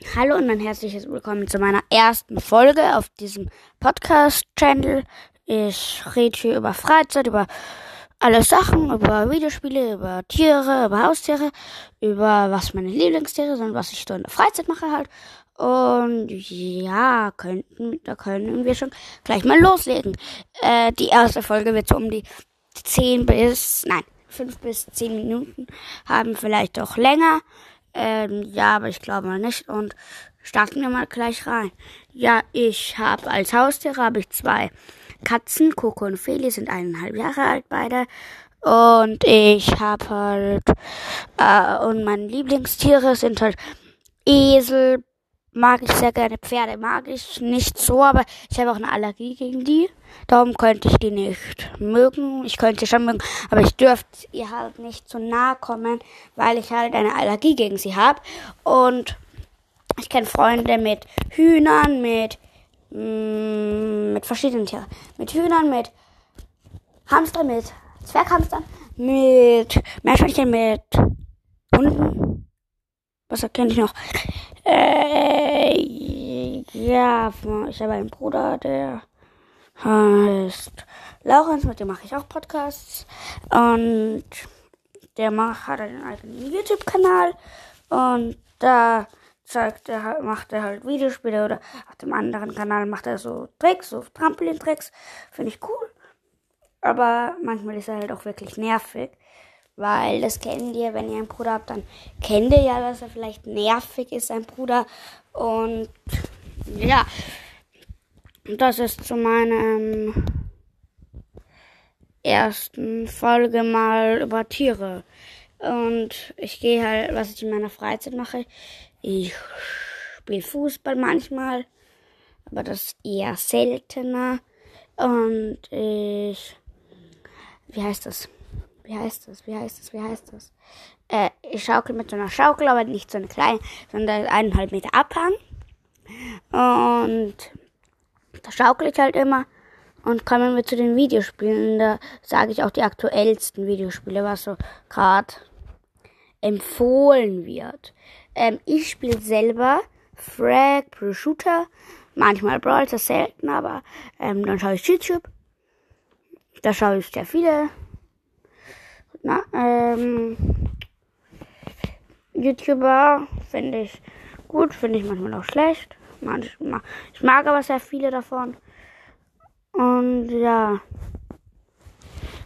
Hallo und ein herzliches Willkommen zu meiner ersten Folge auf diesem Podcast-Channel. Ich rede hier über Freizeit, über alle Sachen, über Videospiele, über Tiere, über Haustiere, über was meine Lieblingstiere sind, was ich so in der Freizeit mache halt. Und ja, könnten, da können wir schon gleich mal loslegen. Äh, die erste Folge wird so um die 10 bis, nein, 5 bis 10 Minuten haben, vielleicht auch länger. Ähm, ja, aber ich glaube mal nicht. Und starten wir mal gleich rein. Ja, ich habe als Haustiere habe ich zwei Katzen. Coco und Feli sind eineinhalb Jahre alt beide. Und ich habe halt äh, und meine Lieblingstiere sind halt Esel, mag ich sehr gerne. Pferde mag ich nicht so, aber ich habe auch eine Allergie gegen die. Darum könnte ich die nicht mögen. Ich könnte sie schon mögen, aber ich dürfte ihr halt nicht zu nahe kommen, weil ich halt eine Allergie gegen sie habe. Und ich kenne Freunde mit Hühnern, mit, mm, mit verschiedenen Tieren. Mit Hühnern, mit Hamster, mit Zwerghamstern, mit Meerschweinchen, mit Hunden. Was erkenne ich noch? Äh, ja, ich habe einen Bruder, der heißt Laurens, mit dem mache ich auch Podcasts. Und der macht, hat einen eigenen YouTube-Kanal. Und da zeigt er, macht er halt Videospiele oder auf dem anderen Kanal macht er so Tricks, so Trampolin-Tricks. Finde ich cool. Aber manchmal ist er halt auch wirklich nervig. Weil das kennt ihr, wenn ihr einen Bruder habt, dann kennt ihr ja, dass er vielleicht nervig ist, sein Bruder. Und ja, das ist zu meinem ersten Folge mal über Tiere. Und ich gehe halt, was ich in meiner Freizeit mache, ich spiele Fußball manchmal, aber das eher seltener. Und ich, wie heißt das? Wie heißt das, wie heißt das, wie heißt das? Äh, ich schaukel mit so einer Schaukel, aber nicht so eine kleine, sondern eineinhalb Meter Abhang. Und da schaukel ich halt immer. Und kommen wir zu den Videospielen. Da sage ich auch die aktuellsten Videospiele, was so gerade empfohlen wird. Ähm, ich spiele selber Frag, Pro Shooter, manchmal Brawl, das selten, aber ähm, dann schaue ich YouTube. Da schaue ich sehr viele na, ähm, YouTuber finde ich gut, finde ich manchmal auch schlecht. Manchmal, ich mag aber sehr viele davon. Und ja,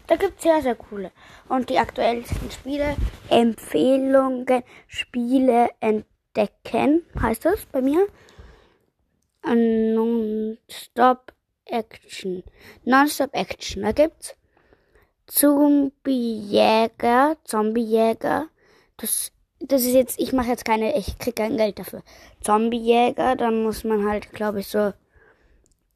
da gibt es sehr, sehr coole. Und die aktuellsten Spiele, Empfehlungen, Spiele entdecken, heißt das bei mir. Non-Stop Action. Non-Stop Action. Da gibt's Zombiejäger, Zombiejäger. Das, das ist jetzt, ich mache jetzt keine, ich krieg kein Geld dafür. Zombiejäger, da muss man halt, glaube ich, so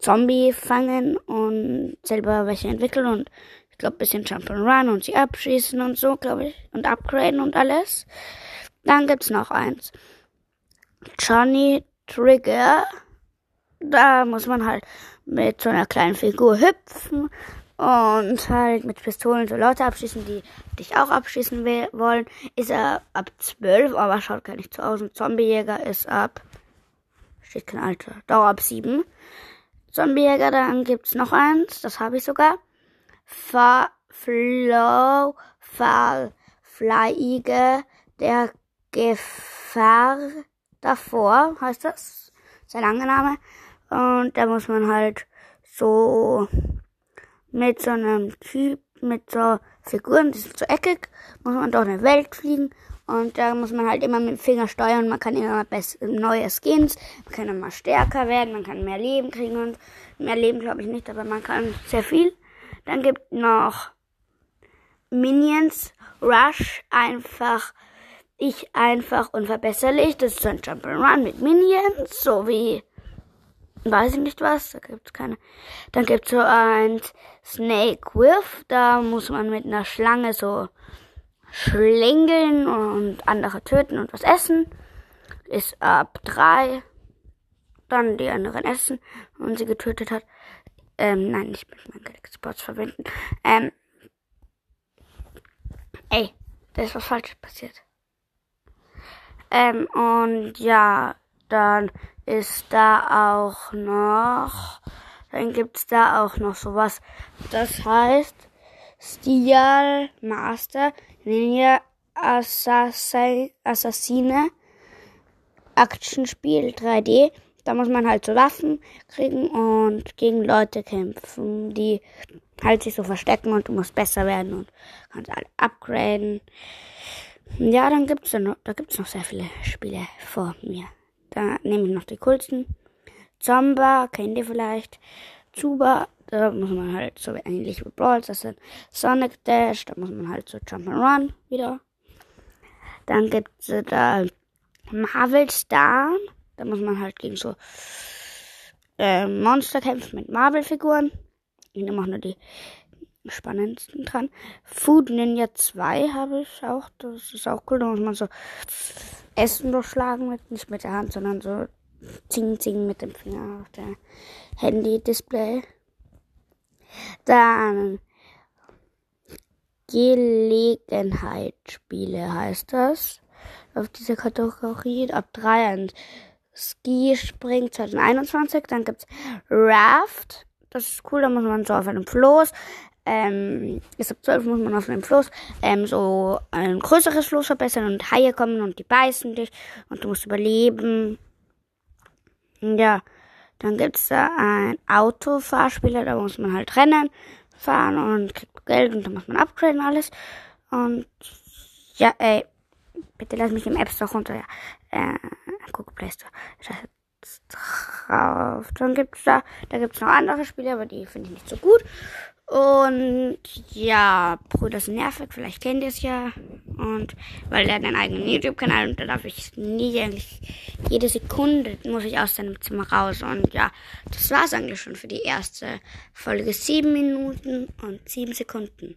Zombie fangen und selber welche entwickeln und ich glaube bisschen Jump'n'Run und sie abschießen und so, glaube ich, und upgraden und alles. Dann gibt's noch eins. Johnny Trigger. Da muss man halt mit so einer kleinen Figur hüpfen und halt mit Pistolen so Leute abschießen, die dich auch abschießen wollen. Ist er ab 12, aber schaut gar nicht so aus. Zombiejäger ist ab, steht kein Alter, Dauer ab 7. Zombiejäger, dann gibt's noch eins, das habe ich sogar. Fa Flow, Fall, Flyige, der Gefahr davor, heißt das. Sehr langer Name. Und da muss man halt so mit so einem Typ, mit so Figuren, die sind so eckig, muss man durch eine Welt fliegen und da muss man halt immer mit dem Finger steuern. Man kann immer neue Skins, man kann immer stärker werden, man kann mehr Leben kriegen und mehr Leben glaube ich nicht, aber man kann sehr viel. Dann gibt noch Minions, Rush, einfach, ich einfach unverbesserlich. Das ist so ein Jump'n'Run mit Minions, so wie weiß ich nicht was, da gibt's keine. Dann gibt's so ein Snake Whiff, da muss man mit einer Schlange so schlängeln und andere töten und was essen. Ist ab drei. Dann die anderen essen und sie getötet hat. Ähm, nein, nicht mit meinen Galaxy Pots verwenden. Ähm, ey, da ist was falsches passiert. Ähm, und ja, dann ist da auch noch, dann gibt's da auch noch sowas. Das heißt Steel Master Ninja Assassin, Assassine Actionspiel 3D. Da muss man halt so Waffen kriegen und gegen Leute kämpfen, die halt sich so verstecken und du musst besser werden und kannst alle upgraden. Ja, dann gibt's da noch, da gibt's noch sehr viele Spiele vor mir. Da nehme ich noch die coolsten. Zomba, kennt ihr vielleicht. Zuba, da muss man halt so ähnlich wie Brawl, das sind Sonic Dash, da muss man halt so Jump'n'Run wieder. Dann gibt's da Marvel Star, da muss man halt gegen so äh, Monster kämpfen mit Marvel-Figuren. Ich nehme auch nur die spannendsten dran. Food Ninja 2 habe ich auch. Das ist auch cool. Da muss man so Essen durchschlagen, mit, nicht mit der Hand, sondern so zing zing mit dem Finger auf der Handy-Display. Dann Gelegenheitsspiele heißt das. Auf dieser Kategorie ab 3 und Ski Spring 2021. Dann gibt's Raft. Das ist cool, da muss man so auf einem Floß ähm, bis ab 12 muss man auf einem Floß ähm, so ein größeres Floß verbessern und Haie kommen und die beißen dich und du musst überleben. Ja, dann gibt's da ein Autofahrspieler, da muss man halt Rennen fahren und kriegt Geld und dann muss man upgraden alles. Und ja, ey, bitte lass mich im App Store runter. Ja, äh, Google Play Store. Drauf. Dann gibt's da, da gibt's noch andere Spiele, aber die finde ich nicht so gut. Und ja, Brüder sind nervig, vielleicht kennt ihr es ja. Und weil er hat einen eigenen YouTube-Kanal und da darf ich nie eigentlich jede Sekunde muss ich aus seinem Zimmer raus. Und ja, das war's eigentlich schon für die erste Folge. Sieben Minuten und sieben Sekunden.